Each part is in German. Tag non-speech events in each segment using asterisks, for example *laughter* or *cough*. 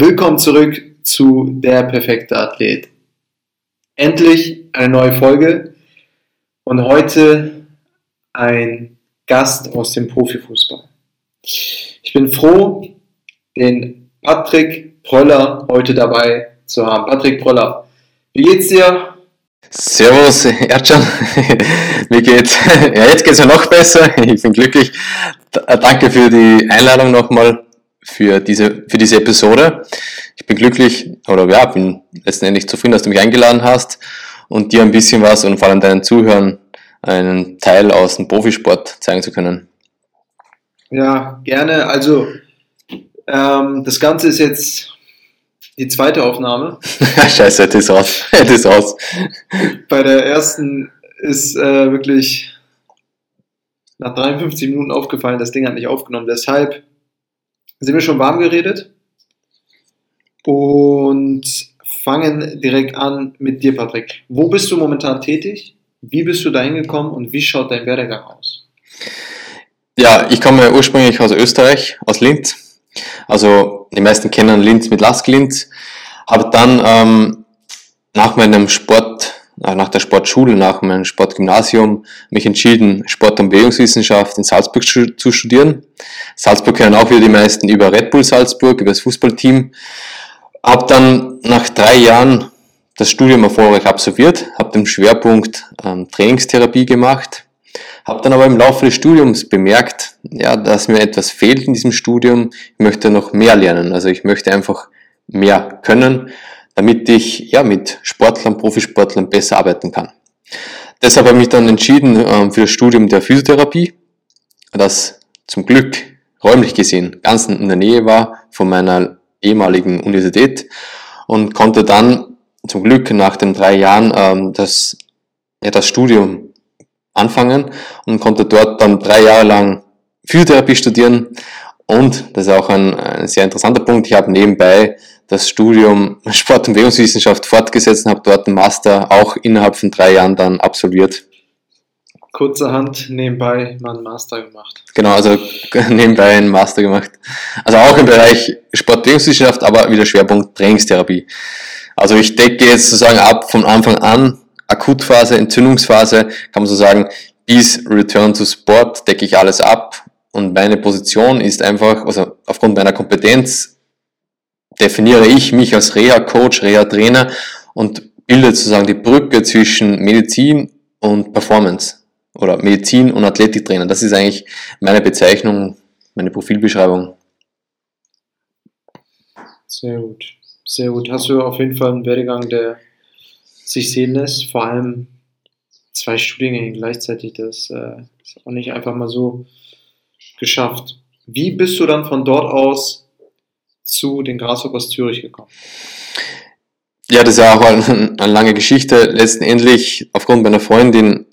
Willkommen zurück zu Der perfekte Athlet. Endlich eine neue Folge und heute ein Gast aus dem Profifußball. Ich bin froh, den Patrick Proller heute dabei zu haben. Patrick Proller, wie geht's dir? Servus, Erdschan. *laughs* Mir geht's, ja, jetzt geht's mir noch besser. Ich bin glücklich. Danke für die Einladung nochmal für diese, für diese Episode. Ich bin glücklich, oder ja, bin letztendlich zufrieden, dass du mich eingeladen hast und dir ein bisschen was und vor allem deinen Zuhörern einen Teil aus dem Profisport zeigen zu können. Ja, gerne. Also, ähm, das Ganze ist jetzt die zweite Aufnahme. *laughs* Scheiße, das ist raus. *laughs* Das ist raus. Bei der ersten ist äh, wirklich nach 53 Minuten aufgefallen, das Ding hat nicht aufgenommen. Deshalb sind wir schon warm geredet und fangen direkt an mit dir, Patrick. Wo bist du momentan tätig? Wie bist du da hingekommen und wie schaut dein Werdegang aus? Ja, ich komme ursprünglich aus Österreich, aus Linz. Also die meisten kennen Linz mit Lask Linz. Habe dann ähm, nach meinem Sport nach der Sportschule, nach meinem Sportgymnasium mich entschieden, Sport- und Bewegungswissenschaft in Salzburg zu studieren. Salzburg kennen auch wieder die meisten über Red Bull Salzburg, über das Fußballteam. Habe dann nach drei Jahren das Studium erfolgreich absolviert, habe den Schwerpunkt ähm, Trainingstherapie gemacht, habe dann aber im Laufe des Studiums bemerkt, ja, dass mir etwas fehlt in diesem Studium. Ich möchte noch mehr lernen, also ich möchte einfach mehr können damit ich ja mit Sportlern, Profisportlern besser arbeiten kann. Deshalb habe ich mich dann entschieden ähm, für das Studium der Physiotherapie, das zum Glück räumlich gesehen ganz in der Nähe war von meiner ehemaligen Universität und konnte dann zum Glück nach den drei Jahren ähm, das, ja, das Studium anfangen und konnte dort dann drei Jahre lang Physiotherapie studieren und, das ist auch ein, ein sehr interessanter Punkt, ich habe nebenbei das Studium Sport- und Bewegungswissenschaft fortgesetzt und habe dort einen Master auch innerhalb von drei Jahren dann absolviert. Kurzerhand nebenbei mal einen Master gemacht. Genau, also *laughs* nebenbei einen Master gemacht. Also auch im Bereich Sport- und Bewegungswissenschaft, aber wieder Schwerpunkt Trainingstherapie. Also ich decke jetzt sozusagen ab von Anfang an, Akutphase, Entzündungsphase, kann man so sagen, bis Return to Sport decke ich alles ab. Und meine Position ist einfach, also aufgrund meiner Kompetenz definiere ich mich als Reha-Coach, Reha-Trainer und bilde sozusagen die Brücke zwischen Medizin und Performance oder Medizin und Athletiktrainer. Das ist eigentlich meine Bezeichnung, meine Profilbeschreibung. Sehr gut, sehr gut. Hast du auf jeden Fall einen Werdegang, der sich sehen lässt, vor allem zwei Studiengänge gleichzeitig. Das äh, ist auch nicht einfach mal so geschafft. Wie bist du dann von dort aus zu den Grasshoppers Zürich gekommen? Ja, das ist ja auch eine, eine lange Geschichte. Letztendlich, aufgrund meiner Freundin,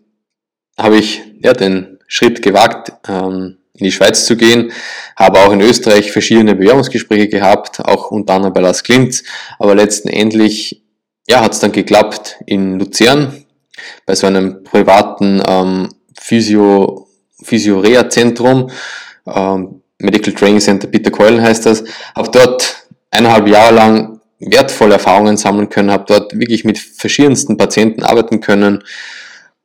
habe ich ja, den Schritt gewagt, ähm, in die Schweiz zu gehen, habe auch in Österreich verschiedene Bewerbungsgespräche gehabt, auch unter anderem bei Las Klint, aber letztendlich ja, hat es dann geklappt in Luzern, bei so einem privaten ähm, Physio, Physio-Reha-Zentrum, ähm, Medical Training Center Peter Keulen heißt das, habe dort eineinhalb Jahre lang wertvolle Erfahrungen sammeln können, habe dort wirklich mit verschiedensten Patienten arbeiten können,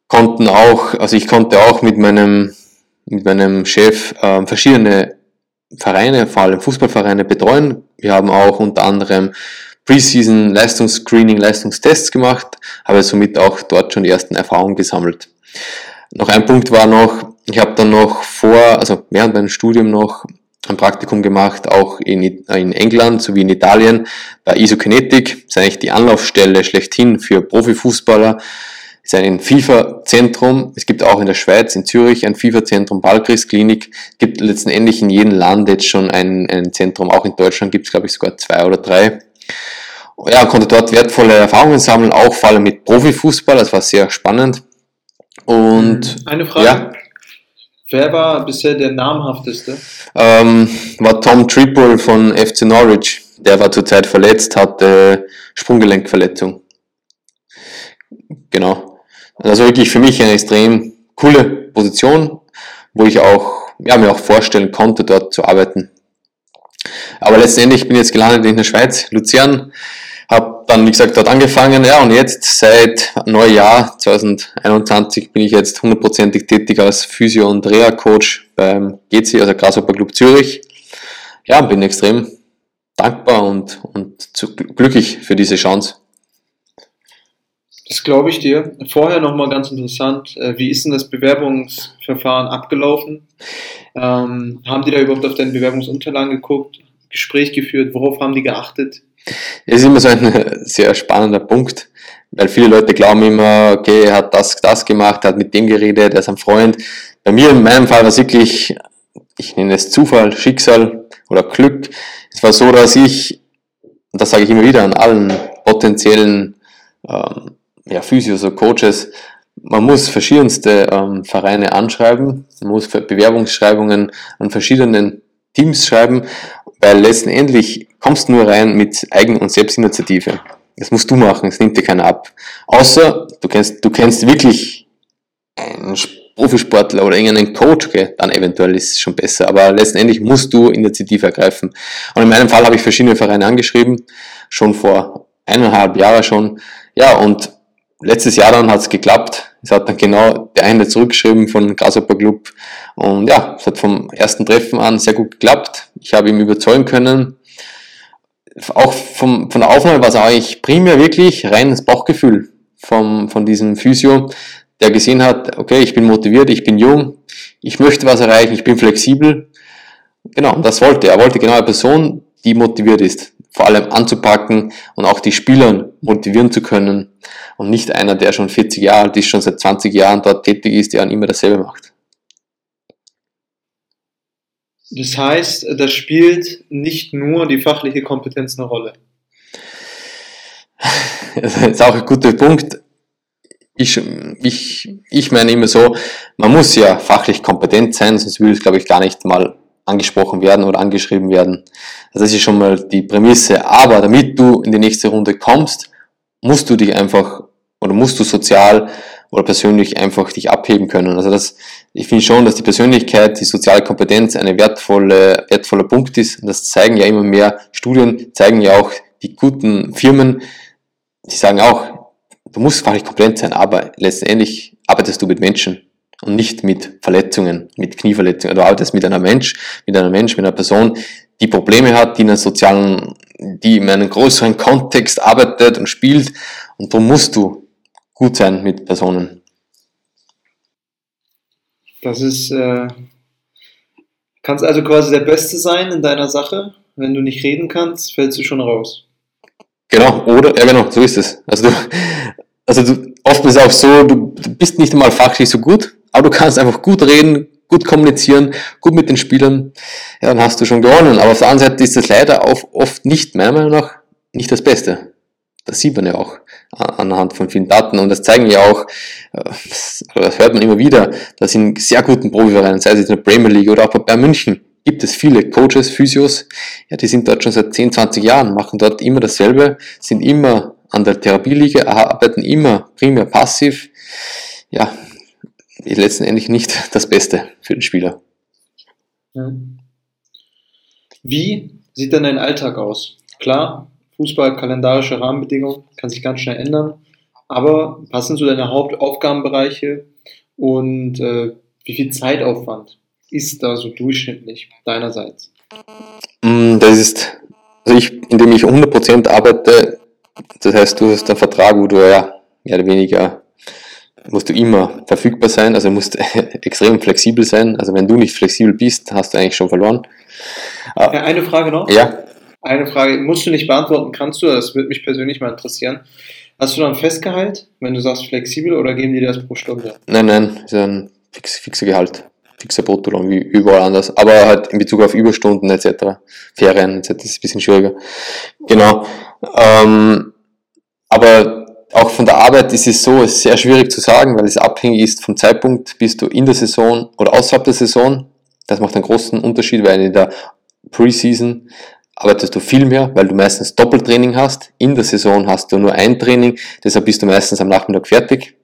konnten auch, also ich konnte auch mit meinem, mit meinem Chef äh, verschiedene Vereine, vor allem Fußballvereine betreuen. Wir haben auch unter anderem Preseason Leistungsscreening, Leistungstests gemacht, habe somit auch dort schon die ersten Erfahrungen gesammelt. Noch ein Punkt war noch, ich habe dann noch vor, also während meinem Studium noch ein Praktikum gemacht, auch in, in England sowie in Italien bei Isokinetik. Das ist eigentlich die Anlaufstelle schlechthin für Profifußballer. Das ist ein FIFA-Zentrum. Es gibt auch in der Schweiz, in Zürich, ein FIFA-Zentrum, Balkris-Klinik. Es gibt letztendlich in jedem Land jetzt schon ein, ein Zentrum. Auch in Deutschland gibt es, glaube ich, sogar zwei oder drei. Ja, konnte dort wertvolle Erfahrungen sammeln, auch vor allem mit Profifußball. Das war sehr spannend. Und eine Frage. Ja. Wer war bisher der namhafteste? Ähm, war Tom Triple von FC Norwich. Der war zurzeit verletzt, hatte Sprunggelenkverletzung. Genau. Also wirklich für mich eine extrem coole Position, wo ich auch, ja, mir auch vorstellen konnte, dort zu arbeiten. Aber letztendlich bin ich jetzt gelandet in der Schweiz, Luzern, habe dann, wie gesagt, dort angefangen, ja, und jetzt seit Neujahr 2021 bin ich jetzt hundertprozentig tätig als Physio- und Reha-Coach beim GC, also Grasshopper Club Zürich. Ja, bin extrem dankbar und, und zu, glücklich für diese Chance. Das glaube ich dir. Vorher nochmal ganz interessant, äh, wie ist denn das Bewerbungsverfahren abgelaufen? Ähm, haben die da überhaupt auf deine Bewerbungsunterlagen geguckt, Gespräch geführt, worauf haben die geachtet? Es ist immer so ein *laughs* sehr spannender Punkt, weil viele Leute glauben immer, okay, er hat das, das gemacht, er hat mit dem geredet, er ist ein Freund. Bei mir, in meinem Fall, war es wirklich, ich nenne es Zufall, Schicksal oder Glück. Es war so, dass ich, und das sage ich immer wieder an allen potenziellen ähm, ja, Physios oder Coaches, man muss verschiedenste ähm, Vereine anschreiben, man muss Bewerbungsschreibungen an verschiedenen Teams schreiben, weil letztendlich kommst nur rein mit Eigen- und Selbstinitiative. Das musst du machen, das nimmt dir keiner ab. Außer du kennst, du kennst wirklich einen Profisportler oder irgendeinen Coach, okay, dann eventuell ist es schon besser. Aber letztendlich musst du Initiative ergreifen. Und in meinem Fall habe ich verschiedene Vereine angeschrieben, schon vor eineinhalb Jahren schon. Ja, und letztes Jahr dann hat es geklappt. Es hat dann genau der eine zurückgeschrieben von Grasshopper Club. Und ja, es hat vom ersten Treffen an sehr gut geklappt. Ich habe ihn überzeugen können. Auch vom, von der Aufnahme war es eigentlich primär wirklich reines Bauchgefühl vom, von diesem Physio, der gesehen hat, okay, ich bin motiviert, ich bin jung, ich möchte was erreichen, ich bin flexibel. Genau, das wollte er. Er wollte genau eine Person, die motiviert ist vor allem anzupacken und auch die Spieler motivieren zu können und nicht einer, der schon 40 Jahre alt ist, schon seit 20 Jahren dort tätig ist, der immer dasselbe macht. Das heißt, da spielt nicht nur die fachliche Kompetenz eine Rolle. Das ist auch ein guter Punkt. Ich, ich, ich meine immer so, man muss ja fachlich kompetent sein, sonst würde es, glaube ich, gar nicht mal angesprochen werden oder angeschrieben werden. Also das ist schon mal die Prämisse. Aber damit du in die nächste Runde kommst, musst du dich einfach oder musst du sozial oder persönlich einfach dich abheben können. Also das, ich finde schon, dass die Persönlichkeit, die soziale Kompetenz eine wertvolle, wertvoller Punkt ist. Und das zeigen ja immer mehr Studien, zeigen ja auch die guten Firmen, die sagen auch, du musst fachlich kompetent sein, aber letztendlich arbeitest du mit Menschen und nicht mit Verletzungen, mit Knieverletzungen. Du arbeitest mit einer Mensch, mit einer Mensch, mit einer Person, die Probleme hat, die in einem sozialen, die in einem größeren Kontext arbeitet und spielt. Und darum musst du gut sein mit Personen. Das ist, äh, kannst also quasi der Beste sein in deiner Sache. Wenn du nicht reden kannst, fällst du schon raus. Genau, oder, ja genau, so ist es. Also du, also du, oft ist es auch so, du, du bist nicht einmal fachlich so gut, aber du kannst einfach gut reden, gut kommunizieren, gut mit den Spielern, ja, dann hast du schon gewonnen. Aber auf der anderen Seite ist das leider auch oft nicht, meiner Meinung nach, nicht das Beste. Das sieht man ja auch anhand von vielen Daten und das zeigen ja auch, äh, das hört man immer wieder, dass in sehr guten Profivereinen, sei es in der Premier League oder auch bei Bayern München, gibt es viele Coaches, Physios, ja, die sind dort schon seit 10, 20 Jahren, machen dort immer dasselbe, sind immer an der Therapieliga, arbeiten immer primär passiv. Ja, ist letztendlich nicht das Beste für den Spieler. Wie sieht denn dein Alltag aus? Klar, Fußball, kalendarische Rahmenbedingungen, kann sich ganz schnell ändern, aber was sind so deine Hauptaufgabenbereiche und äh, wie viel Zeitaufwand ist da so durchschnittlich deinerseits? Mm, das ist, also ich, indem ich 100% arbeite, das heißt, du hast einen Vertrag, wo du ja mehr oder weniger musst du immer verfügbar sein, also musst *laughs* extrem flexibel sein. Also wenn du nicht flexibel bist, hast du eigentlich schon verloren. Ja, eine Frage noch. Ja. Eine Frage, musst du nicht beantworten, kannst du, das würde mich persönlich mal interessieren. Hast du dann Festgehalt, wenn du sagst flexibel, oder geben die dir das pro Stunde? Nein, nein, ist ein fix, fixer Gehalt, fixer Bruttolohn, wie überall anders. Aber halt in Bezug auf Überstunden etc., Ferien etc., ist ein bisschen schwieriger. Genau. Ähm, aber auch von der Arbeit ist es so, ist sehr schwierig zu sagen, weil es abhängig ist vom Zeitpunkt, bist du in der Saison oder außerhalb der Saison. Das macht einen großen Unterschied, weil in der Preseason arbeitest du viel mehr, weil du meistens Doppeltraining hast. In der Saison hast du nur ein Training, deshalb bist du meistens am Nachmittag fertig.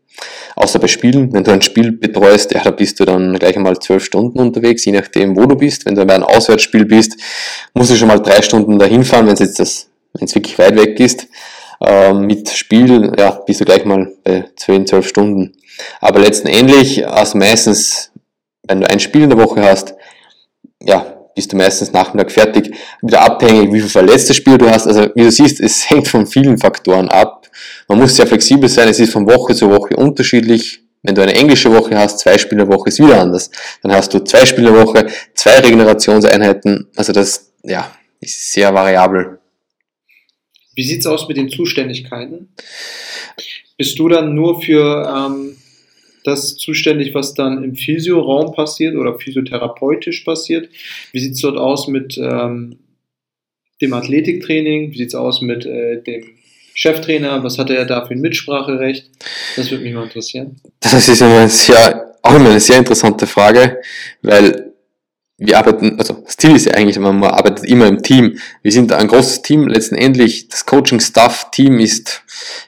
Außer bei Spielen, wenn du ein Spiel betreust, ja, da bist du dann gleich einmal zwölf Stunden unterwegs, je nachdem, wo du bist. Wenn du bei einem Auswärtsspiel bist, musst du schon mal drei Stunden dahin fahren, wenn es jetzt das, wenn es wirklich weit weg ist. Ähm, mit Spiel, ja, bist du gleich mal bei zehn, zwölf Stunden. Aber letztendlich, also meistens, wenn du ein Spiel in der Woche hast, ja, bist du meistens Nachmittag fertig. Wieder abhängig, wie viel verletzte Spiele du hast. Also wie du siehst, es *laughs* hängt von vielen Faktoren ab. Man muss sehr flexibel sein. Es ist von Woche zu Woche unterschiedlich. Wenn du eine englische Woche hast, zwei Spiele Woche ist wieder anders. Dann hast du zwei Spiele Woche, zwei Regenerationseinheiten. Also das, ja, ist sehr variabel. Wie sieht's aus mit den Zuständigkeiten? Bist du dann nur für ähm, das zuständig, was dann im Physioraum passiert oder physiotherapeutisch passiert? Wie sieht es dort aus mit ähm, dem Athletiktraining? Wie sieht es aus mit äh, dem Cheftrainer? Was hat er da für ein Mitspracherecht? Das würde mich mal interessieren. Das ist immer sehr, auch immer eine sehr interessante Frage, weil wir arbeiten, also das Ziel ist ja eigentlich, man arbeitet immer im Team. Wir sind ein großes Team. Letztendlich, das Coaching-Staff-Team ist,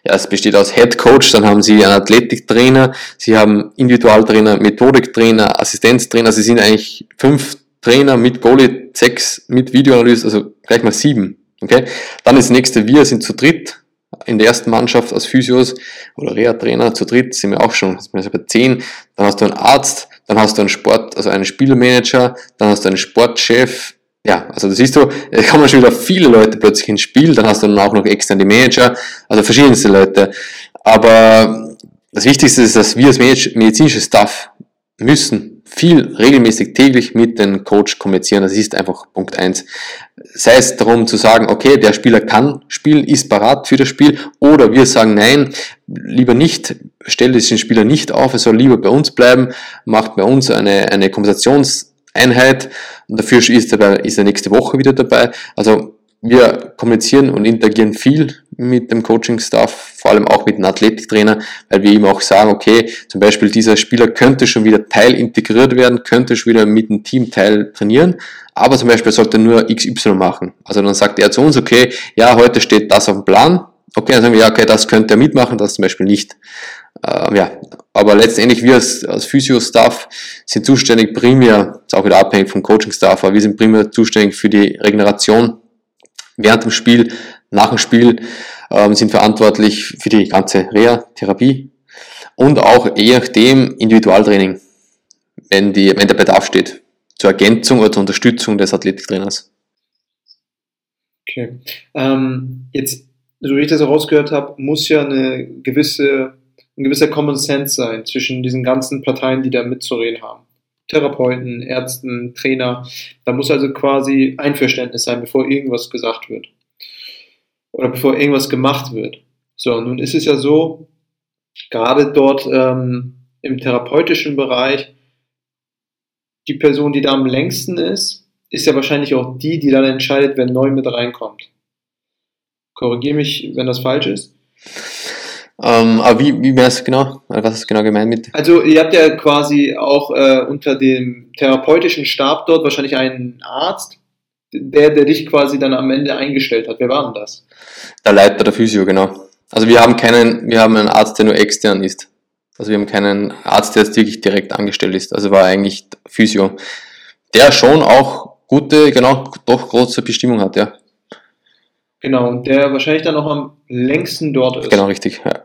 ja, es besteht aus Head Coach, dann haben sie einen Athletiktrainer, sie haben Individualtrainer, Methodiktrainer, Assistenztrainer. Sie sind eigentlich fünf Trainer mit Goalie, sechs mit Videoanalyse, also gleich mal sieben. Okay? Dann das nächste, wir sind zu dritt in der ersten Mannschaft als Physios oder Reha-Trainer zu dritt sind wir auch schon, also bei zehn. Dann hast du einen Arzt, dann hast du einen Sport, also einen Spielmanager, dann hast du einen Sportchef. Ja, also das siehst du, da kommen schon wieder viele Leute plötzlich ins Spiel, dann hast du dann auch noch externe Manager, also verschiedenste Leute. Aber das Wichtigste ist, dass wir als medizinisches Staff müssen viel regelmäßig täglich mit dem Coach kommunizieren. Das ist einfach Punkt eins. Sei es darum zu sagen, okay, der Spieler kann spielen, ist parat für das Spiel, oder wir sagen, nein, lieber nicht, stell diesen Spieler nicht auf, er soll lieber bei uns bleiben, macht bei uns eine, eine Konversationseinheit und dafür ist er, ist er nächste Woche wieder dabei. Also wir kommunizieren und interagieren viel mit dem Coaching-Staff, vor allem auch mit dem Athletiktrainer, weil wir ihm auch sagen, okay, zum Beispiel dieser Spieler könnte schon wieder Teil integriert werden, könnte schon wieder mit dem Team Teil trainieren, aber zum Beispiel sollte nur XY machen. Also dann sagt er zu uns, okay, ja, heute steht das auf dem Plan, okay, dann sagen wir, ja, okay, das könnte er mitmachen, das zum Beispiel nicht. Ähm, ja, aber letztendlich wir als, als Physio-Staff sind zuständig primär, ist auch wieder abhängig vom Coaching-Staff, aber wir sind primär zuständig für die Regeneration während dem Spiel, nach dem Spiel ähm, sind verantwortlich für die ganze Reha-Therapie und auch je nachdem Individualtraining, wenn, die, wenn der Bedarf steht, zur Ergänzung oder zur Unterstützung des Athletiktrainers. Okay. Ähm, jetzt, so wie ich das herausgehört habe, muss ja eine gewisse, ein gewisser Common Sense sein zwischen diesen ganzen Parteien, die da mitzureden haben. Therapeuten, Ärzten, Trainer. Da muss also quasi Einverständnis sein, bevor irgendwas gesagt wird. Oder bevor irgendwas gemacht wird. So, nun ist es ja so, gerade dort ähm, im therapeutischen Bereich, die Person, die da am längsten ist, ist ja wahrscheinlich auch die, die dann entscheidet, wer neu mit reinkommt. Korrigiere mich, wenn das falsch ist. Ähm, aber wie, wie wäre es genau? Was ist genau gemeint mit? Also ihr habt ja quasi auch äh, unter dem therapeutischen Stab dort wahrscheinlich einen Arzt, der, der dich quasi dann am Ende eingestellt hat. Wer war denn das? Der Leiter der Physio, genau. Also wir haben keinen, wir haben einen Arzt, der nur extern ist. Also wir haben keinen Arzt, der jetzt wirklich direkt angestellt ist. Also war eigentlich Physio. Der schon auch gute, genau, doch große Bestimmung hat, ja. Genau, und der wahrscheinlich dann auch am längsten dort ist. Genau, richtig. Ja.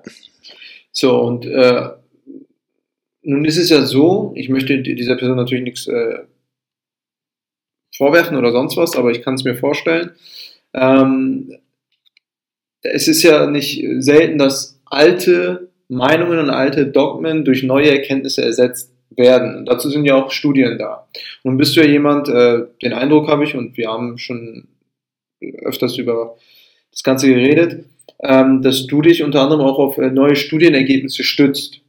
So, und äh, nun ist es ja so, ich möchte dieser Person natürlich nichts äh, vorwerfen oder sonst was, aber ich kann es mir vorstellen. Ähm, es ist ja nicht selten, dass alte Meinungen und alte Dogmen durch neue Erkenntnisse ersetzt werden. Und dazu sind ja auch Studien da. Nun bist du ja jemand, äh, den Eindruck habe ich, und wir haben schon öfters über das Ganze geredet, ähm, dass du dich unter anderem auch auf äh, neue Studienergebnisse stützt.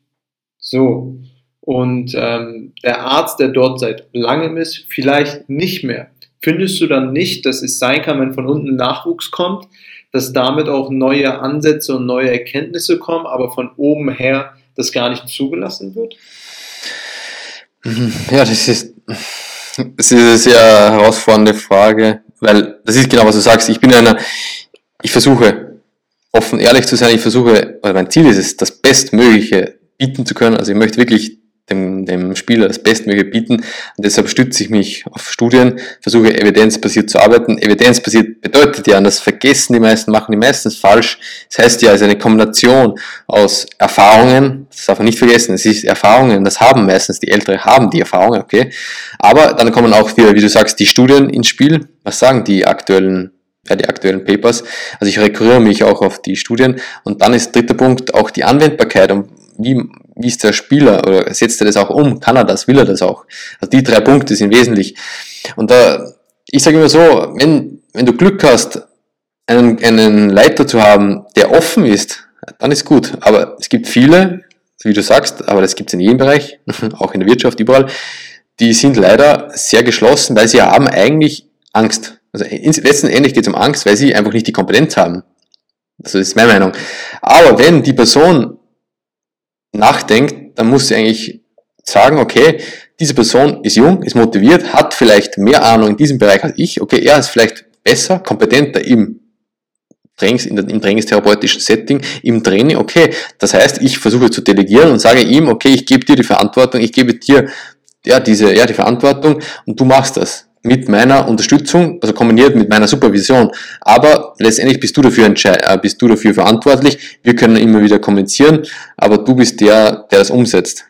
So. Und ähm, der Arzt, der dort seit langem ist, vielleicht nicht mehr. Findest du dann nicht, dass es sein kann, wenn von unten Nachwuchs kommt, dass damit auch neue Ansätze und neue Erkenntnisse kommen, aber von oben her das gar nicht zugelassen wird? Ja, das ist, das ist eine sehr herausfordernde Frage. Weil das ist genau, was du sagst. Ich bin einer, ich versuche offen ehrlich zu sein, ich versuche, weil mein Ziel ist es, das Bestmögliche bieten zu können. Also ich möchte wirklich dem, dem Spieler das Bestmögliche bieten. Und deshalb stütze ich mich auf Studien, versuche evidenzbasiert zu arbeiten. Evidenzbasiert bedeutet ja, und das vergessen die meisten, machen die meistens falsch. Das heißt ja, es ist eine Kombination aus Erfahrungen, das darf man nicht vergessen, es ist Erfahrungen, das haben meistens die Ältere, haben die Erfahrungen, okay. Aber dann kommen auch wieder, wie du sagst, die Studien ins Spiel. Was sagen die aktuellen ja, die aktuellen Papers. Also ich rekurriere mich auch auf die Studien. Und dann ist dritter Punkt auch die Anwendbarkeit. Und wie, wie ist der Spieler oder setzt er das auch um? Kann er das? Will er das auch? Also die drei Punkte sind wesentlich. Und da, ich sage immer so, wenn, wenn du Glück hast, einen, einen Leiter zu haben, der offen ist, dann ist gut. Aber es gibt viele, wie du sagst, aber das gibt es in jedem Bereich, *laughs* auch in der Wirtschaft, überall, die sind leider sehr geschlossen, weil sie haben eigentlich Angst. Also letzten Endes geht es um Angst, weil sie einfach nicht die Kompetenz haben. Also das ist meine Meinung. Aber wenn die Person nachdenkt, dann muss sie eigentlich sagen, okay, diese Person ist jung, ist motiviert, hat vielleicht mehr Ahnung in diesem Bereich als ich, okay, er ist vielleicht besser, kompetenter im Trainings, in der, im trainingstherapeutischen Setting, im Training, okay, das heißt, ich versuche zu delegieren und sage ihm, okay, ich gebe dir die Verantwortung, ich gebe dir ja, diese, ja, die Verantwortung und du machst das mit meiner Unterstützung, also kombiniert mit meiner Supervision. Aber letztendlich bist du dafür äh, bist du dafür verantwortlich. Wir können immer wieder kommunizieren, aber du bist der, der das umsetzt.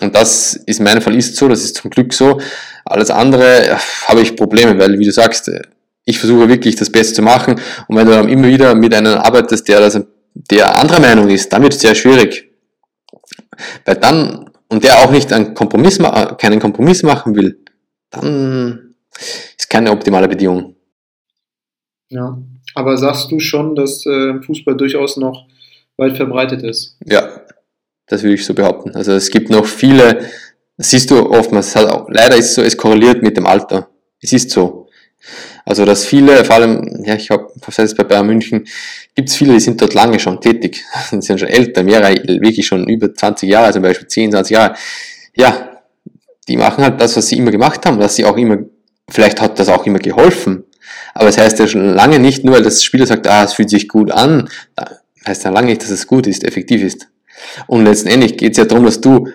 Und das ist in meinem Fall ist so, das ist zum Glück so. Alles andere äh, habe ich Probleme, weil, wie du sagst, äh, ich versuche wirklich das Beste zu machen. Und wenn du dann immer wieder mit einem arbeitest, der, der anderer Meinung ist, dann wird es sehr schwierig. Weil dann, und der auch nicht einen Kompromiss, keinen Kompromiss machen will, dann ist keine optimale Bedingung. Ja, aber sagst du schon, dass äh, Fußball durchaus noch weit verbreitet ist? Ja, das würde ich so behaupten. Also es gibt noch viele, das siehst du oftmals, auch, leider ist es so, es korreliert mit dem Alter. Es ist so. Also dass viele, vor allem, ja, ich habe, was heißt bei Bayern München, gibt es viele, die sind dort lange schon tätig, *laughs* die sind schon älter, mehrere, wirklich schon über 20 Jahre, zum Beispiel 10, 20 Jahre. Ja, die machen halt das, was sie immer gemacht haben, was sie auch immer Vielleicht hat das auch immer geholfen. Aber es das heißt ja schon lange nicht, nur weil das Spieler sagt, ah, es fühlt sich gut an, heißt ja lange nicht, dass es gut ist, effektiv ist. Und letztendlich geht es ja darum, dass du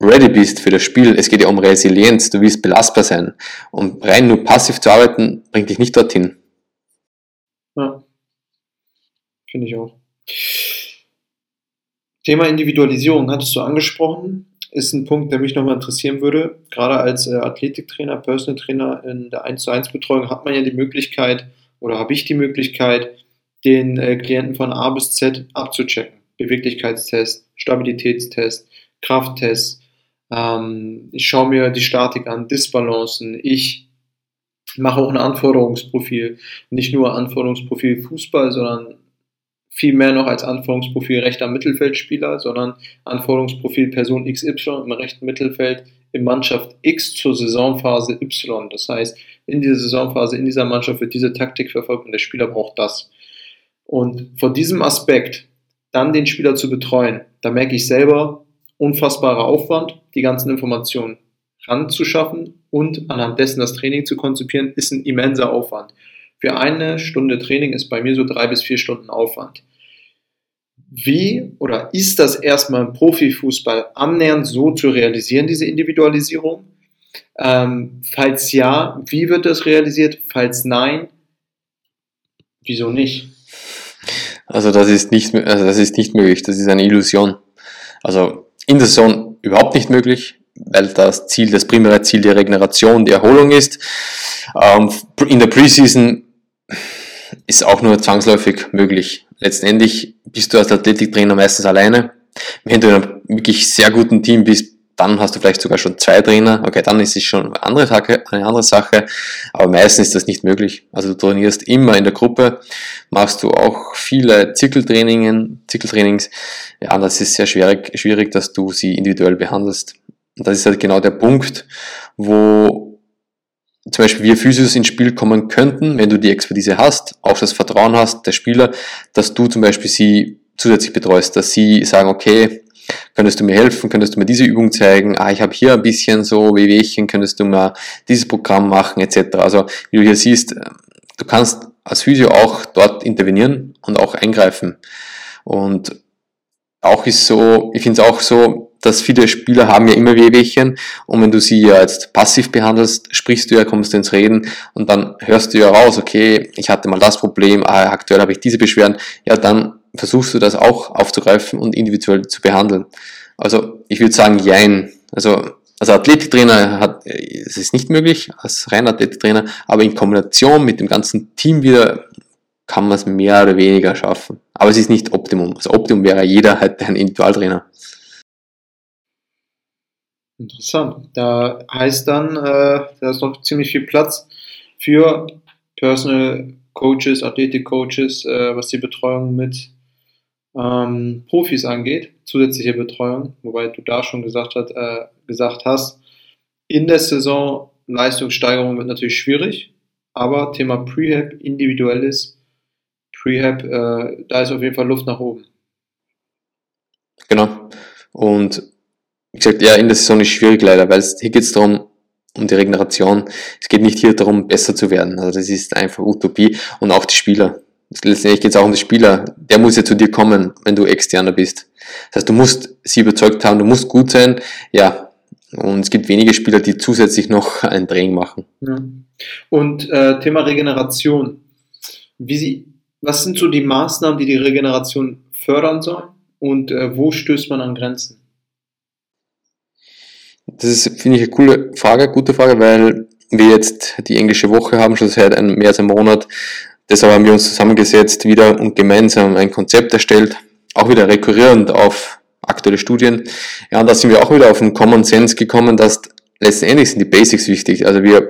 ready bist für das Spiel. Es geht ja um Resilienz, du willst belastbar sein. Und rein nur passiv zu arbeiten, bringt dich nicht dorthin. Ja, finde ich auch. Thema Individualisierung hattest du angesprochen ist ein Punkt, der mich nochmal interessieren würde. Gerade als äh, Athletiktrainer, Personal Trainer in der 1 zu 1 Betreuung hat man ja die Möglichkeit oder habe ich die Möglichkeit, den äh, Klienten von A bis Z abzuchecken. Beweglichkeitstest, Stabilitätstest, Krafttest. Ähm, ich schaue mir die Statik an, Disbalancen. Ich mache auch ein Anforderungsprofil. Nicht nur Anforderungsprofil Fußball, sondern viel mehr noch als Anforderungsprofil rechter Mittelfeldspieler, sondern Anforderungsprofil Person XY im rechten Mittelfeld in Mannschaft X zur Saisonphase Y. Das heißt, in dieser Saisonphase, in dieser Mannschaft wird diese Taktik verfolgt und der Spieler braucht das. Und vor diesem Aspekt dann den Spieler zu betreuen, da merke ich selber unfassbarer Aufwand, die ganzen Informationen ranzuschaffen und anhand dessen das Training zu konzipieren, ist ein immenser Aufwand. Für eine Stunde Training ist bei mir so drei bis vier Stunden Aufwand wie oder ist das erstmal im Profifußball annähernd so zu realisieren, diese Individualisierung? Ähm, falls ja, wie wird das realisiert? Falls nein, wieso nicht? Also das ist nicht, also das ist nicht möglich, das ist eine Illusion. Also in der Saison überhaupt nicht möglich, weil das Ziel, das primäre Ziel der Regeneration, die Erholung ist. Ähm, in der Preseason ist auch nur zwangsläufig möglich. Letztendlich bist du als Athletiktrainer meistens alleine. Wenn du in einem wirklich sehr guten Team bist, dann hast du vielleicht sogar schon zwei Trainer. Okay, dann ist es schon eine andere Sache, eine andere Sache. Aber meistens ist das nicht möglich. Also du trainierst immer in der Gruppe, machst du auch viele Zirkeltrainingen, Zirkeltrainings. Ja, das ist sehr schwierig, schwierig, dass du sie individuell behandelst. Und das ist halt genau der Punkt, wo zum Beispiel wir Physios ins Spiel kommen könnten, wenn du die Expertise hast, auch das Vertrauen hast der Spieler, dass du zum Beispiel sie zusätzlich betreust, dass sie sagen, okay, könntest du mir helfen, könntest du mir diese Übung zeigen, ah, ich habe hier ein bisschen so Wehwehchen, könntest du mir dieses Programm machen, etc. Also wie du hier siehst, du kannst als Physio auch dort intervenieren und auch eingreifen. Und auch ist so, ich finde es auch so, dass viele Spieler haben ja immer Wehwehchen und wenn du sie ja jetzt passiv behandelst, sprichst du ja, kommst du ins Reden und dann hörst du ja raus, okay, ich hatte mal das Problem, ah, aktuell habe ich diese Beschwerden, ja, dann versuchst du das auch aufzugreifen und individuell zu behandeln. Also ich würde sagen, jein. Also als Athletiktrainer hat, es ist nicht möglich, als reiner Athletiktrainer, aber in Kombination mit dem ganzen Team wieder kann man es mehr oder weniger schaffen. Aber es ist nicht Optimum. Also Optimum wäre jeder halt ein Individualtrainer. Interessant. Da heißt dann, äh, da ist noch ziemlich viel Platz für Personal Coaches, Athletic Coaches, äh, was die Betreuung mit ähm, Profis angeht, zusätzliche Betreuung, wobei du da schon gesagt, hat, äh, gesagt hast, in der Saison Leistungssteigerung wird natürlich schwierig, aber Thema Prehab, individuelles Prehab, äh, da ist auf jeden Fall Luft nach oben. Genau. Und wie gesagt, ja, in der Saison ist schwierig leider, weil es, hier geht es darum, um die Regeneration. Es geht nicht hier darum, besser zu werden. Also das ist einfach Utopie. Und auch die Spieler. Letztendlich geht es auch um den Spieler. Der muss ja zu dir kommen, wenn du externer bist. Das heißt, du musst sie überzeugt haben, du musst gut sein. Ja. Und es gibt wenige Spieler, die zusätzlich noch *laughs* ein Training machen. Und äh, Thema Regeneration. Wie sie, was sind so die Maßnahmen, die die Regeneration fördern sollen? Und äh, wo stößt man an Grenzen? Das ist, finde ich, eine coole Frage, gute Frage, weil wir jetzt die englische Woche haben, schon seit einem, mehr als einem Monat. Deshalb haben wir uns zusammengesetzt wieder und gemeinsam ein Konzept erstellt, auch wieder rekurrierend auf aktuelle Studien. Ja, und da sind wir auch wieder auf den Common Sense gekommen, dass letztendlich sind die Basics wichtig. Also wir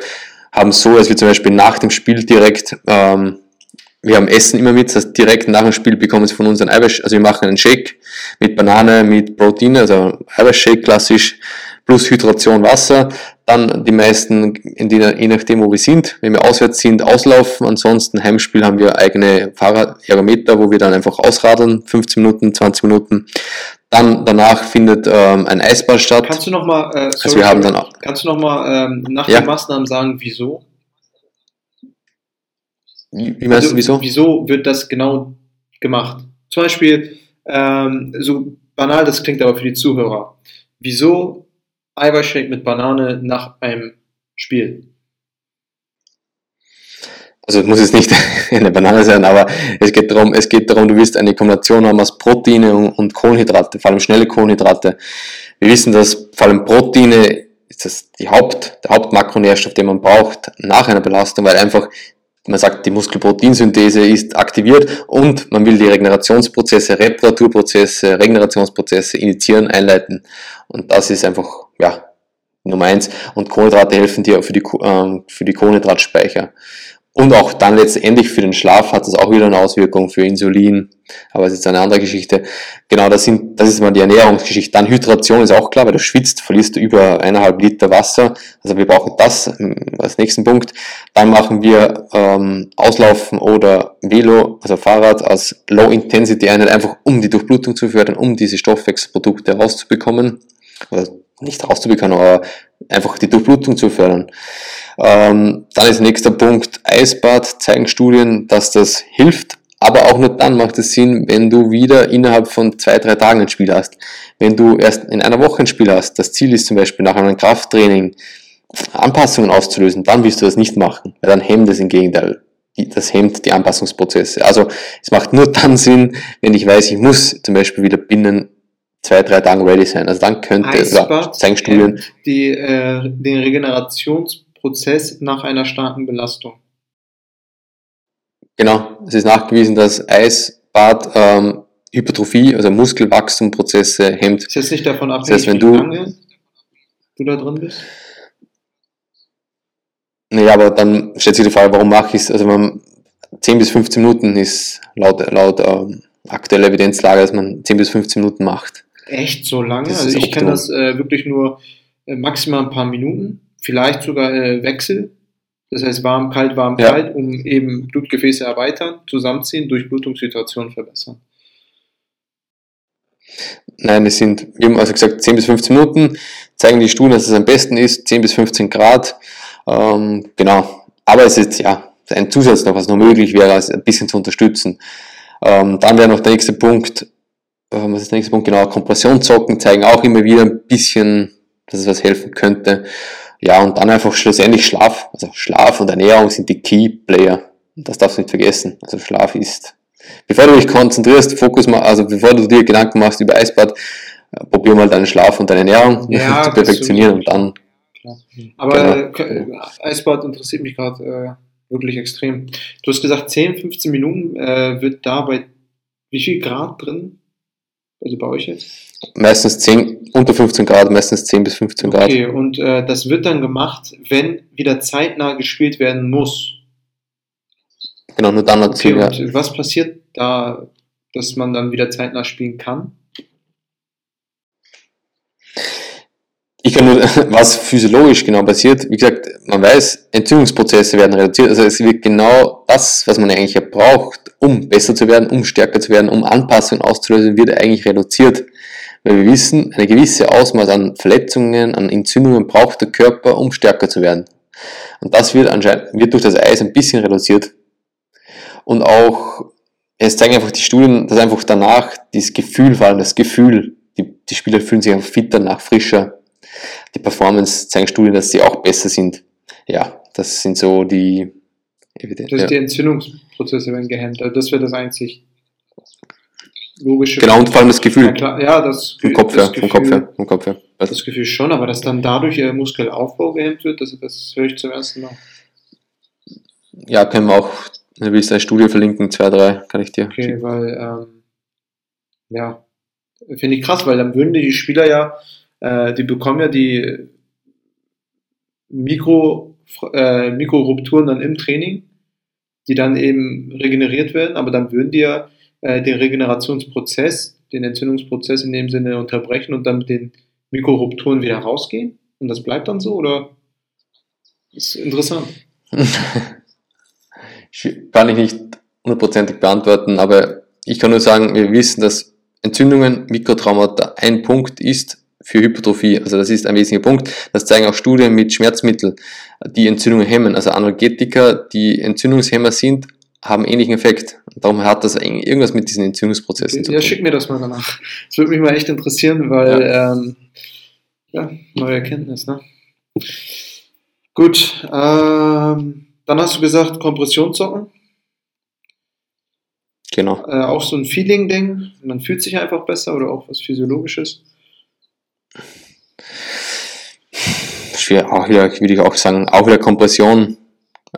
haben so, dass wir zum Beispiel nach dem Spiel direkt, ähm, wir haben Essen immer mit, das direkt nach dem Spiel bekommen sie von uns ein Eiweiß, also wir machen einen Shake mit Banane, mit Protein, also Eiweißshake klassisch, plus Hydration Wasser. Dann die meisten, in die, je nachdem wo wir sind, wenn wir auswärts sind, auslaufen. Ansonsten Heimspiel haben wir eigene Fahrradergometer, wo wir dann einfach ausradeln, 15 Minuten, 20 Minuten. Dann danach findet ähm, ein Eisball statt. Kannst du nochmal, äh, also wir haben dann auch, kannst du noch mal ähm, nach ja. den Maßnahmen sagen, wieso? Wie meinst also, du, wieso? Wieso wird das genau gemacht? Zum Beispiel, ähm, so banal das klingt aber für die Zuhörer. Wieso Eiweißshake mit Banane nach einem Spiel? Also es muss jetzt nicht *laughs* eine Banane sein, aber es geht darum, es geht darum, du willst eine Kombination haben aus Proteine und Kohlenhydrate, vor allem schnelle Kohlenhydrate. Wir wissen, dass vor allem Proteine ist das die Haupt, der Hauptmakronährstoff, den man braucht nach einer Belastung, weil einfach man sagt, die Muskelproteinsynthese ist aktiviert und man will die Regenerationsprozesse, Reparaturprozesse, Regenerationsprozesse initiieren, einleiten. Und das ist einfach, ja, Nummer eins. Und Kohlenhydrate helfen dir für die, ähm, für die Kohlenhydratspeicher. Und auch dann letztendlich für den Schlaf hat das auch wieder eine Auswirkung für Insulin. Aber es ist eine andere Geschichte. Genau, das, sind, das ist mal die Ernährungsgeschichte. Dann Hydration ist auch klar, weil du schwitzt, verlierst du über eineinhalb Liter Wasser. Also wir brauchen das ähm, als nächsten Punkt. Dann machen wir ähm, Auslaufen oder Velo, also Fahrrad als Low-Intensity-Einheit, einfach um die Durchblutung zu fördern, um diese Stoffwechselprodukte rauszubekommen. Oder nicht rauszubekommen, aber einfach die Durchblutung zu fördern. Ähm, dann ist nächster Punkt Eisbad, zeigen Studien, dass das hilft, aber auch nur dann macht es Sinn, wenn du wieder innerhalb von zwei, drei Tagen ein Spiel hast. Wenn du erst in einer Woche ein Spiel hast, das Ziel ist zum Beispiel nach einem Krafttraining Anpassungen auszulösen, dann willst du das nicht machen, weil dann hemmt es im Gegenteil. Das hemmt die Anpassungsprozesse. Also es macht nur dann Sinn, wenn ich weiß, ich muss zum Beispiel wieder binnen zwei, drei Tagen ready sein. Also dann könnte, Eisbad zeigen Studien. Die, äh, den Regenerationsprozess nach einer starken Belastung. Genau, es ist nachgewiesen, dass Eisbad ähm, Hypertrophie, also Muskelwachstumprozesse hemmt. Ist jetzt nicht davon abhängig, das heißt, wenn wie du, lange du da drin bist? Naja, aber dann stellt sich die Frage, warum mache ich es? Also man, 10 bis 15 Minuten ist laut, laut ähm, aktueller Evidenzlage, dass man 10 bis 15 Minuten macht. Echt so lange? Das also ich kenne das äh, wirklich nur äh, maximal ein paar Minuten, vielleicht sogar äh, Wechsel. Das heißt warm, kalt, warm, ja. kalt, um eben Blutgefäße erweitern, zusammenziehen, Durchblutungssituation verbessern. Nein, es sind, wir haben also gesagt, 10 bis 15 Minuten, zeigen die Studien, dass es am besten ist, 10 bis 15 Grad. Ähm, genau. Aber es ist ja ein Zusatz noch, was noch möglich wäre, also ein bisschen zu unterstützen. Ähm, dann wäre noch der nächste Punkt, ähm, was ist der nächste Punkt? Genau, Kompressionssocken zeigen auch immer wieder ein bisschen, dass es was helfen könnte. Ja, und dann einfach schlussendlich Schlaf. Also Schlaf und Ernährung sind die Key Player. Das darfst du nicht vergessen. Also Schlaf ist, bevor du dich konzentrierst, Fokus mal, also bevor du dir Gedanken machst über Eisbad, äh, probier mal deinen Schlaf und deine Ernährung Ja, *laughs* zu perfektionieren und dann, Klar. Aber Genau. äh, Eisbad interessiert mich gerade äh, wirklich extrem. Du hast gesagt, 10, 15 Minuten äh, wird da bei wie viel Grad drin? Also bei euch jetzt? meistens 10, unter 15 Grad, meistens 10 bis 15 Grad. Okay, und äh, das wird dann gemacht, wenn wieder zeitnah gespielt werden muss. Genau, nur dann Okay, ja. und was passiert da, dass man dann wieder zeitnah spielen kann? Ich kann nur, *laughs* was physiologisch genau passiert, wie gesagt, man weiß, Entzündungsprozesse werden reduziert, also es wird genau das, was man eigentlich ja braucht, um besser zu werden, um stärker zu werden, um Anpassungen auszulösen, wird eigentlich reduziert. Weil wir wissen, eine gewisse Ausmaß an Verletzungen, an Entzündungen braucht der Körper, um stärker zu werden. Und das wird anscheinend, wird durch das Eis ein bisschen reduziert. Und auch, es zeigen einfach die Studien, dass einfach danach das Gefühl, vor allem das Gefühl, die, die Spieler fühlen sich einfach fitter, nach frischer, die Performance zeigen Studien, dass sie auch besser sind. Ja, das sind so die Evidenz. Das Ja. die Entzündungsprozesse werden gehemmt. Also das wäre das einzig logische. Genau, und vor allem das Ja, Gefühl. klar, ja das, Vom Kopf her, vom Kopf her, vom Kopf her. Also, Das Gefühl schon, aber dass dann dadurch der Muskelaufbau gehemmt wird, das, das höre ich zum ersten Mal. ja, können wir auch, wenn du willst, eine Studie verlinken, zwei, drei, kann ich dir. Okay, schicken. weil, ähm, ja, finde ich krass, weil dann würden die Spieler ja, äh, die bekommen ja die Mikro, äh, Mikrorupturen dann im Training, die dann eben regeneriert werden, aber dann würden die ja äh, den Regenerationsprozess, den Entzündungsprozess in dem Sinne unterbrechen und dann mit den Mikrorupturen wieder rausgehen. Und das bleibt dann so, oder? Ist interessant. *laughs* Kann ich nicht hundertprozentig beantworten, aber ich kann nur sagen, wir wissen, dass Entzündungen, Mikrotraumata ein Punkt ist für Hypertrophie. Also das ist ein wesentlicher Punkt. Das zeigen auch Studien mit Schmerzmitteln, die Entzündungen hemmen. Also Analgetika, die Entzündungshemmer sind, haben ähnlichen Effekt. Und darum hat das irgendwas mit diesen Entzündungsprozessen zu Ja, tun. schick mir das mal danach. Das würde mich mal echt interessieren, weil, ja, ähm, ja neue Erkenntnis, ne? Gut, ähm, dann hast du gesagt, Kompressionssocken, Genau. äh, auch so ein Feeling-Ding, man fühlt sich einfach besser oder auch was Physiologisches. Schwer, auch wieder, würde ich auch sagen, auch wieder Kompression.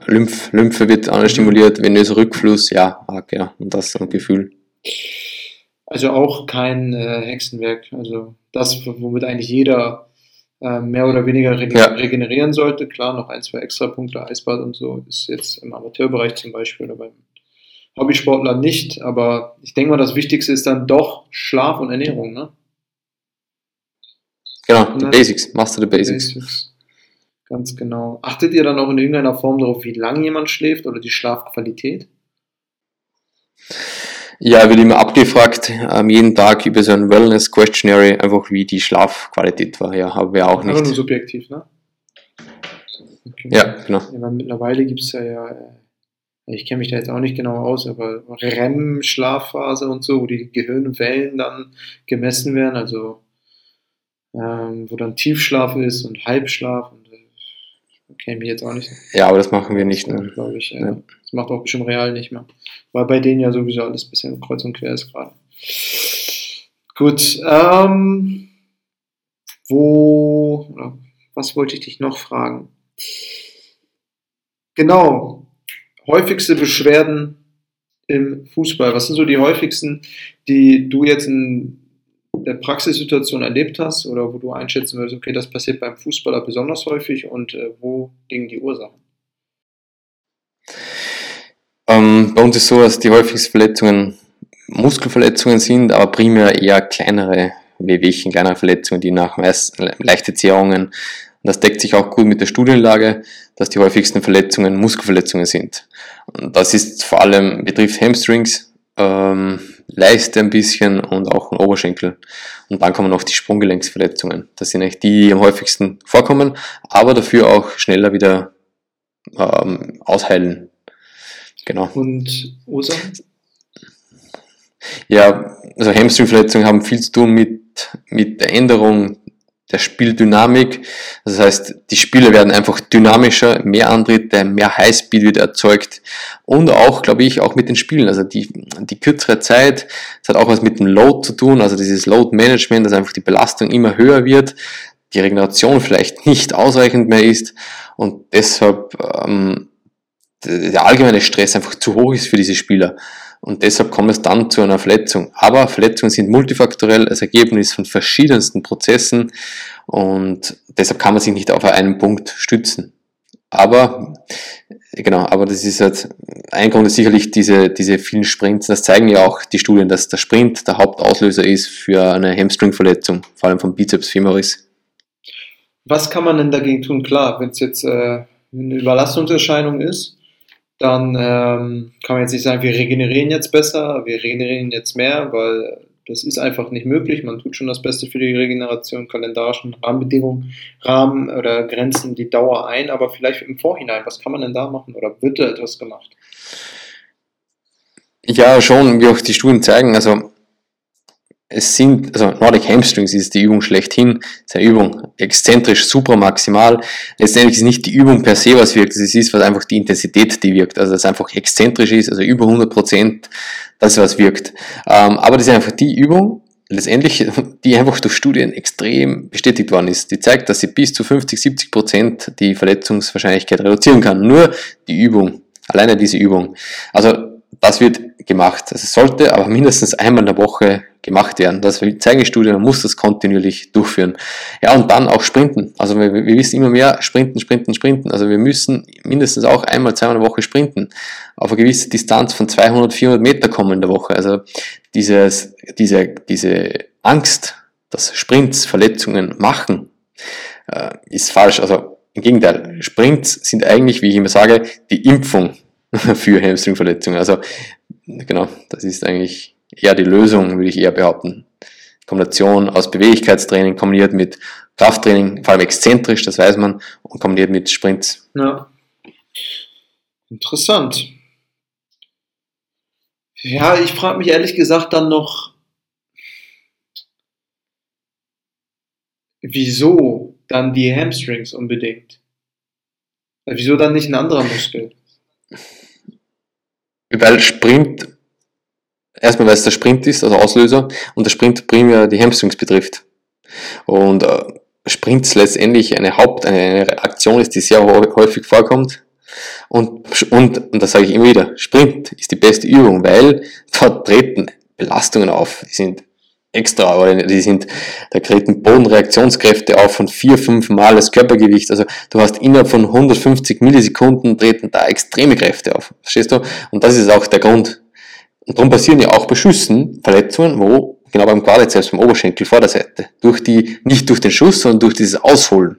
Lymph, Lymphe wird anders stimuliert, venöser Rückfluss, ja, ah, genau, und das so ein Gefühl. Also auch kein äh, Hexenwerk, also das, womit eigentlich jeder äh, mehr oder weniger rege Ja. regenerieren sollte. Klar, noch ein, zwei extra Punkte, Eisbad und so, ist jetzt im Amateurbereich zum Beispiel oder beim Hobbysportler nicht, aber ich denke mal, das Wichtigste ist dann doch Schlaf und Ernährung, ne? Genau, die Ja. Basics, Master the Basics. Basics. Ganz genau. Achtet ihr dann auch in irgendeiner Form darauf, wie lange jemand schläft oder die Schlafqualität? Ja, wird immer abgefragt, ähm, jeden Tag über so ein Wellness Questionary, einfach wie die Schlafqualität war. Ja, haben wir auch Einfach nur nicht. subjektiv, ne? Okay. Ja, genau. Ja, weil mittlerweile gibt es ja, ja, äh, ich kenne mich da jetzt auch nicht genau aus, aber REM-Schlafphase und so, wo die Gehirnwellen dann gemessen werden, also ähm, wo dann Tiefschlaf ist und Halbschlaf und äh, kenne mich jetzt auch nicht. Ja, aber das machen wir nicht. Ne? glaube ich. Ja. Ja. Das macht auch bestimmt real nicht mehr. Weil bei denen ja sowieso alles ein bisschen kreuz und quer ist gerade. Gut, ähm, wo, oder was wollte ich dich noch fragen? Genau, häufigste Beschwerden im Fußball. Was sind so die häufigsten, die du jetzt in der Praxissituation erlebt hast oder wo du einschätzen würdest, okay, das passiert beim Fußballer besonders häufig und äh, wo liegen die Ursachen? Ähm, bei uns ist so, dass die häufigsten Verletzungen Muskelverletzungen sind, aber primär eher kleinere Wehwehchen, kleinere Verletzungen, die nach meist leichte Zehrungen. Und das deckt sich auch gut mit der Studienlage, dass die häufigsten Verletzungen Muskelverletzungen sind. Und das ist vor allem betrifft Hamstrings, ähm, Leiste ein bisschen und auch den Oberschenkel. Und dann kommen noch die Sprunggelenksverletzungen. Das sind eigentlich die, die am häufigsten vorkommen, aber dafür auch schneller wieder ähm, ausheilen. Genau. Und Ursachen? Ja, also Hamstringverletzungen haben viel zu tun mit, mit der Änderung der Spieldynamik. Das heißt, die Spiele werden einfach dynamischer, mehr Antritte, mehr Highspeed wird erzeugt und auch, glaube ich, auch mit den Spielen. Also die, die kürzere Zeit, das hat auch was mit dem Load zu tun, also dieses Load Management, dass einfach die Belastung immer höher wird, die Regeneration vielleicht *laughs* nicht ausreichend mehr ist und deshalb ähm, der allgemeine Stress einfach zu hoch ist für diese Spieler. Und deshalb kommt es dann zu einer Verletzung. Aber Verletzungen sind multifaktorell als Ergebnis von verschiedensten Prozessen und deshalb kann man sich nicht auf einen Punkt stützen. Aber, genau, aber das ist halt, ein Grund ist sicherlich diese, diese vielen Sprints. Das zeigen ja auch die Studien, dass der Sprint der Hauptauslöser ist für eine Hamstring-Verletzung, vor allem vom Bizeps femoris. Was kann man denn dagegen tun? Klar, wenn es jetzt äh, eine Überlastungserscheinung ist, dann ähm, kann man jetzt nicht sagen, wir regenerieren jetzt besser, wir regenerieren jetzt mehr, weil das ist einfach nicht möglich. Man tut schon das Beste für die Regeneration, kalendarischen Rahmenbedingungen, Rahmen oder Grenzen die Dauer ein, aber vielleicht im Vorhinein, was kann man denn da machen oder wird da etwas gemacht? Ja, schon, wie auch die Studien zeigen, also es sind, also Nordic Hamstrings ist die Übung schlechthin, ist eine Übung exzentrisch, super maximal. Letztendlich ist nicht die Übung per se, was wirkt, es ist was einfach die Intensität, die wirkt. Also dass es einfach exzentrisch ist, also über 100 Prozent, das was wirkt. Ähm, aber das ist einfach die Übung, letztendlich, die einfach durch Studien extrem bestätigt worden ist. Die zeigt, dass sie bis zu 50, 70 Prozent die Verletzungswahrscheinlichkeit reduzieren kann. Nur die Übung, alleine diese Übung. Also das wird gemacht. Also es sollte aber mindestens einmal in der Woche gemacht werden. Das zeigen die Studien, man muss das kontinuierlich durchführen. Ja, und dann auch sprinten. Also wir, wir wissen immer mehr, sprinten, sprinten, sprinten. Also wir müssen mindestens auch einmal, zweimal in der Woche sprinten. Auf eine gewisse Distanz von 200, 400 Meter kommen in der Woche. Also dieses, diese, diese Angst, dass Sprints Verletzungen machen, äh, ist falsch. Also im Gegenteil, Sprints sind eigentlich, wie ich immer sage, die Impfung *laughs* für Hamstringverletzungen. Also genau, das ist eigentlich eher die Lösung, würde ich eher behaupten. Kombination aus Beweglichkeitstraining kombiniert mit Krafttraining, vor allem exzentrisch, das weiß man, und kombiniert mit Sprints. Ja. Interessant. Ja, ich frage mich ehrlich gesagt dann noch, wieso dann die Hamstrings unbedingt? Wieso dann nicht ein anderer Muskel? Weil Sprint, erstmal weil es der Sprint ist, also Auslöser, und der Sprint primär die Hamstrings betrifft. Und äh, Sprint letztendlich eine Haupt, eine Aktion ist, die sehr häufig vorkommt. Und, und, und das sage ich immer wieder, Sprint ist die beste Übung, weil dort treten Belastungen auf, die sind extra, aber die sind, da treten Bodenreaktionskräfte auf von vier, fünf Mal das Körpergewicht. Also du hast innerhalb von 150 Millisekunden treten da extreme Kräfte auf. Verstehst du? Und das ist auch der Grund. Und darum passieren ja auch bei Schüssen Verletzungen, wo, genau beim Quadrizeps, beim Oberschenkel, Vorderseite, durch die, nicht durch den Schuss, sondern durch dieses Ausholen.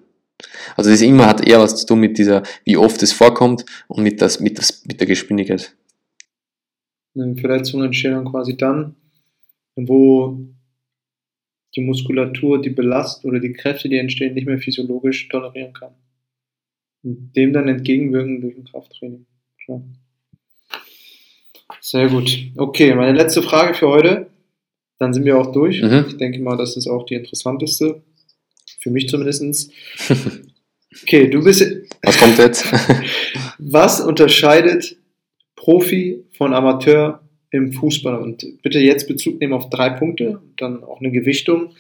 Also das immer hat eher was zu tun mit dieser, wie oft es vorkommt und mit, das, mit, das, mit der Geschwindigkeit. Verletzungen entstehen dann quasi dann, wo die Muskulatur die Belastung oder die Kräfte, die entstehen, nicht mehr physiologisch tolerieren kann. Und dem dann entgegenwirken durch ein Krafttraining. Klar. Sehr gut. Okay, meine letzte Frage für heute. Dann sind wir auch durch. Mhm. Ich denke mal, das ist auch die interessanteste. Für mich zumindest. *laughs* Okay, du bist. Was kommt jetzt? *laughs* was unterscheidet Profi von Amateur im Fußball. Und bitte jetzt Bezug nehmen auf drei Punkte, dann auch eine Gewichtung.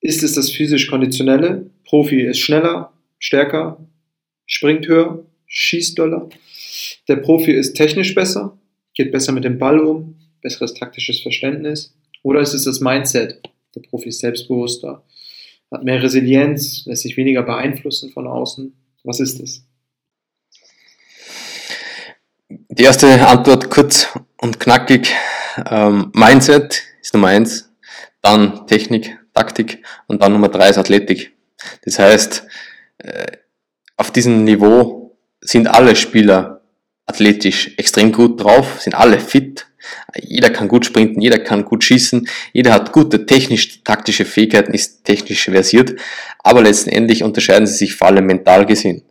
Ist es das physisch-konditionelle? Profi ist schneller, stärker, springt höher, schießt doller. Der Profi ist technisch besser, geht besser mit dem Ball um, besseres taktisches Verständnis. Oder ist es das Mindset? Der Profi ist selbstbewusster, hat mehr Resilienz, lässt sich weniger beeinflussen von außen. Was ist es? Die erste Antwort kurz und knackig. Ähm, Mindset ist Nummer eins, dann Technik, Taktik und dann Nummer drei ist Athletik. Das heißt, äh, auf diesem Niveau sind alle Spieler athletisch extrem gut drauf, sind alle fit. Jeder kann gut sprinten, jeder kann gut schießen, jeder hat gute technisch-taktische Fähigkeiten, ist technisch versiert, aber letztendlich unterscheiden sie sich vor allem mental gesehen.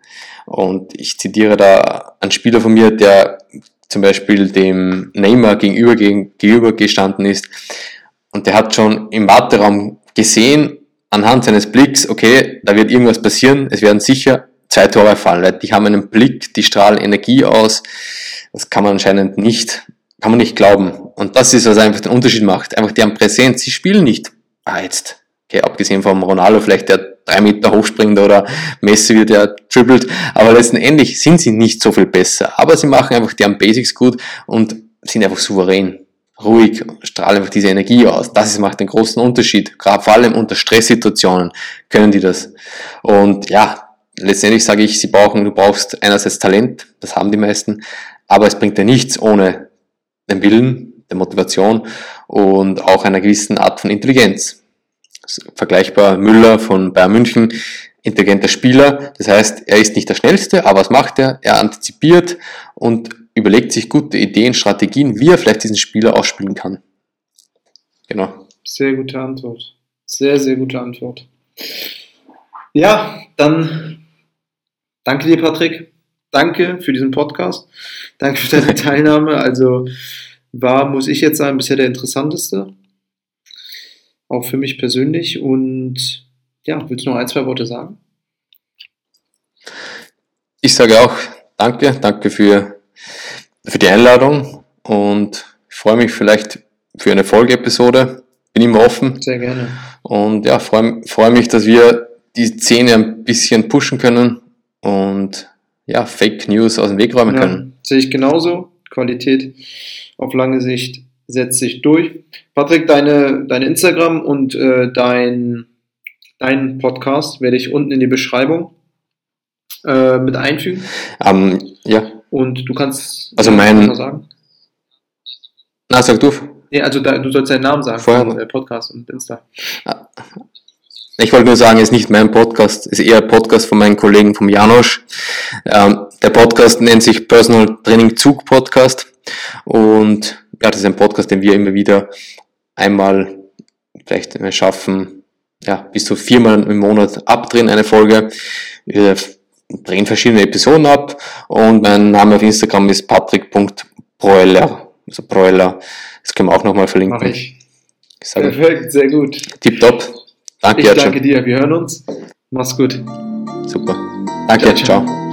Und ich zitiere da einen Spieler von mir, der zum Beispiel dem Neymar gegenüber, gegenüber gestanden ist. Und der hat schon im Warteraum gesehen, anhand seines Blicks, okay, da wird irgendwas passieren, es werden sicher zwei Tore fallen, weil die haben einen Blick, die strahlen Energie aus. Das kann man anscheinend nicht, kann man nicht glauben. Und das ist, was einfach den Unterschied macht. Einfach deren Präsenz. Sie spielen nicht, ah, jetzt, okay, abgesehen vom Ronaldo vielleicht, der drei Meter hochspringt oder Messi wird ja trippelt, aber letztendlich sind sie nicht so viel besser. Aber sie machen einfach deren Basics gut und sind einfach souverän ruhig, strahlen einfach diese Energie aus. Das macht den großen Unterschied. Gerade vor allem unter Stresssituationen können die das. Und ja, letztendlich sage ich, sie brauchen, du brauchst einerseits Talent, das haben die meisten, aber es bringt dir nichts ohne den Willen, der Motivation und auch einer gewissen Art von Intelligenz. Vergleichbar Müller von Bayern München, intelligenter Spieler, das heißt, er ist nicht der schnellste, aber was macht er? Er antizipiert und überlegt sich gute Ideen, Strategien, wie er vielleicht diesen Spieler ausspielen kann. Genau. Sehr gute Antwort. Sehr, sehr gute Antwort. Ja, dann danke dir, Patrick. Danke für diesen Podcast. Danke für deine *laughs* Teilnahme. Also war, muss ich jetzt sagen, bisher der interessanteste. Auch für mich persönlich. Und ja, willst du noch ein, zwei Worte sagen? Ich sage auch danke. Danke für für die Einladung und ich freue mich vielleicht für eine Folgeepisode. Bin immer offen. Sehr gerne. Und ja, freue, freue mich, dass wir die Szene ein bisschen pushen können und ja, Fake News aus dem Weg räumen ja, können. Sehe ich genauso. Qualität auf lange Sicht setzt sich durch. Patrick, deine, deine Instagram und äh, dein, dein Podcast werde ich unten in die Beschreibung äh, mit einfügen. Um, ähm, ja, und du kannst also mein sagen. Na, sag du. Nee, also da, du sollst deinen Namen sagen. Vorher. Podcast und Insta. Ah. Ich wollte nur sagen, es ist nicht mein Podcast, es ist eher ein Podcast von meinen Kollegen vom Janosch. Ähm, der Podcast nennt sich Personal Training Zug Podcast und ja, das ist ein Podcast, den wir immer wieder einmal vielleicht schaffen, ja, bis zu viermal im Monat abdrehen, eine Folge. Wir drehen verschiedene Episoden ab und mein Name auf Instagram ist patrick.proeller. Also Proeller. Das können wir auch nochmal verlinken. Mach ich. ich sage, Perfekt, sehr gut. Tipptopp. Danke, ich danke dir. Wir hören uns. Mach's gut. Super. Danke, ciao. ciao. ciao.